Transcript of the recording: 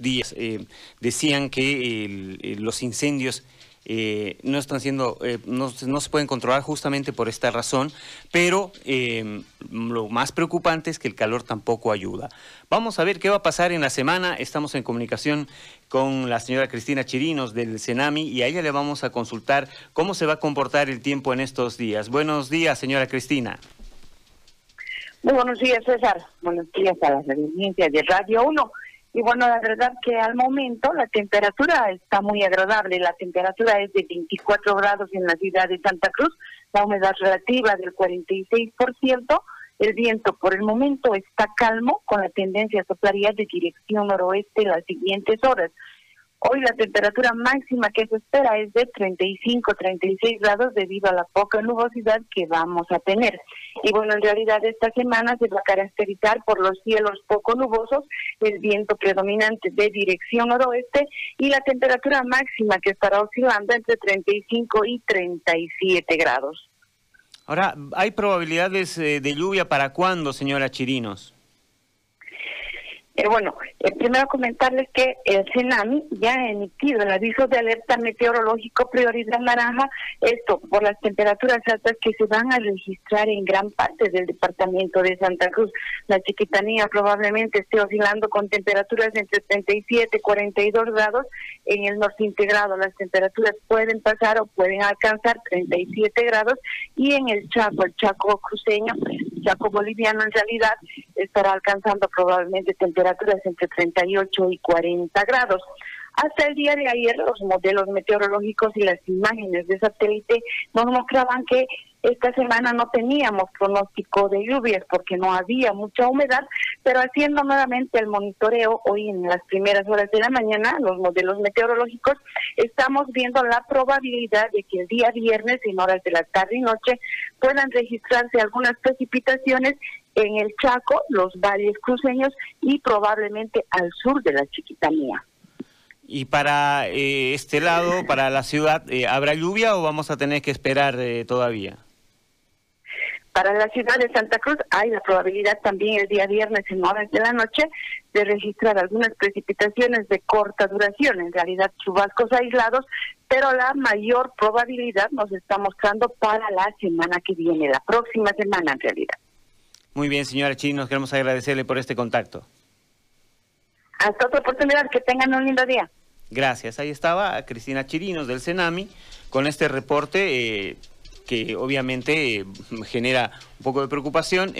días eh, decían que los incendios eh, no están siendo, eh, no, se pueden controlar justamente por esta razón, pero lo más preocupante es que el calor tampoco ayuda. Vamos a ver qué va a pasar en la semana. Estamos en comunicación con la señora Cristina Chirinos del Senami y a ella le vamos a consultar cómo se va a comportar el tiempo en estos días. Buenos días, señora Cristina. Muy buenos días, César. Buenos días a las audiencias de Radio 1. Y bueno, la verdad que al momento la temperatura está muy agradable. La temperatura es de 24 grados en la ciudad de Santa Cruz, la humedad relativa del 46%. El viento por el momento está calmo, con la tendencia a soplaría de dirección noroeste las siguientes horas. Hoy la temperatura máxima que se espera es de 35-36 grados debido a la poca nubosidad que vamos a tener. Y bueno, en realidad esta semana se va a caracterizar por los cielos poco nubosos, el viento predominante de dirección noroeste y la temperatura máxima que estará oscilando entre 35 y 37 grados. Ahora, ¿hay probabilidades eh, de lluvia para cuándo, señora Chirinos? Eh, bueno, eh, primero comentarles que el CENAMI ya ha emitido el aviso de alerta meteorológico prioridad naranja, esto por las temperaturas altas que se van a registrar en gran parte del departamento de Santa Cruz. La chiquitanía probablemente esté oscilando con temperaturas entre 37 y 42 grados. En el norte integrado las temperaturas pueden pasar o pueden alcanzar 37 grados y en el Chaco, el Chaco cruceño, Chaco boliviano en realidad estará alcanzando probablemente temperaturas entre 38 y 40 grados. Hasta el día de ayer los modelos meteorológicos y las imágenes de satélite nos mostraban que esta semana no teníamos pronóstico de lluvias porque no había mucha humedad, pero haciendo nuevamente el monitoreo hoy en las primeras horas de la mañana, los modelos meteorológicos, estamos viendo la probabilidad de que el día viernes en horas de la tarde y noche puedan registrarse algunas precipitaciones en el Chaco, los valles cruceños y probablemente al sur de la Chiquitanía. ¿Y para eh, este lado, para la ciudad, eh, habrá lluvia o vamos a tener que esperar eh, todavía? Para la ciudad de Santa Cruz hay la probabilidad también el día viernes en horas de la noche de registrar algunas precipitaciones de corta duración, en realidad chubascos aislados, pero la mayor probabilidad nos está mostrando para la semana que viene, la próxima semana en realidad. Muy bien, señora nos queremos agradecerle por este contacto. Hasta otra oportunidad, que tengan un lindo día. Gracias. Ahí estaba Cristina Chirinos del Senami con este reporte eh, que obviamente eh, genera un poco de preocupación.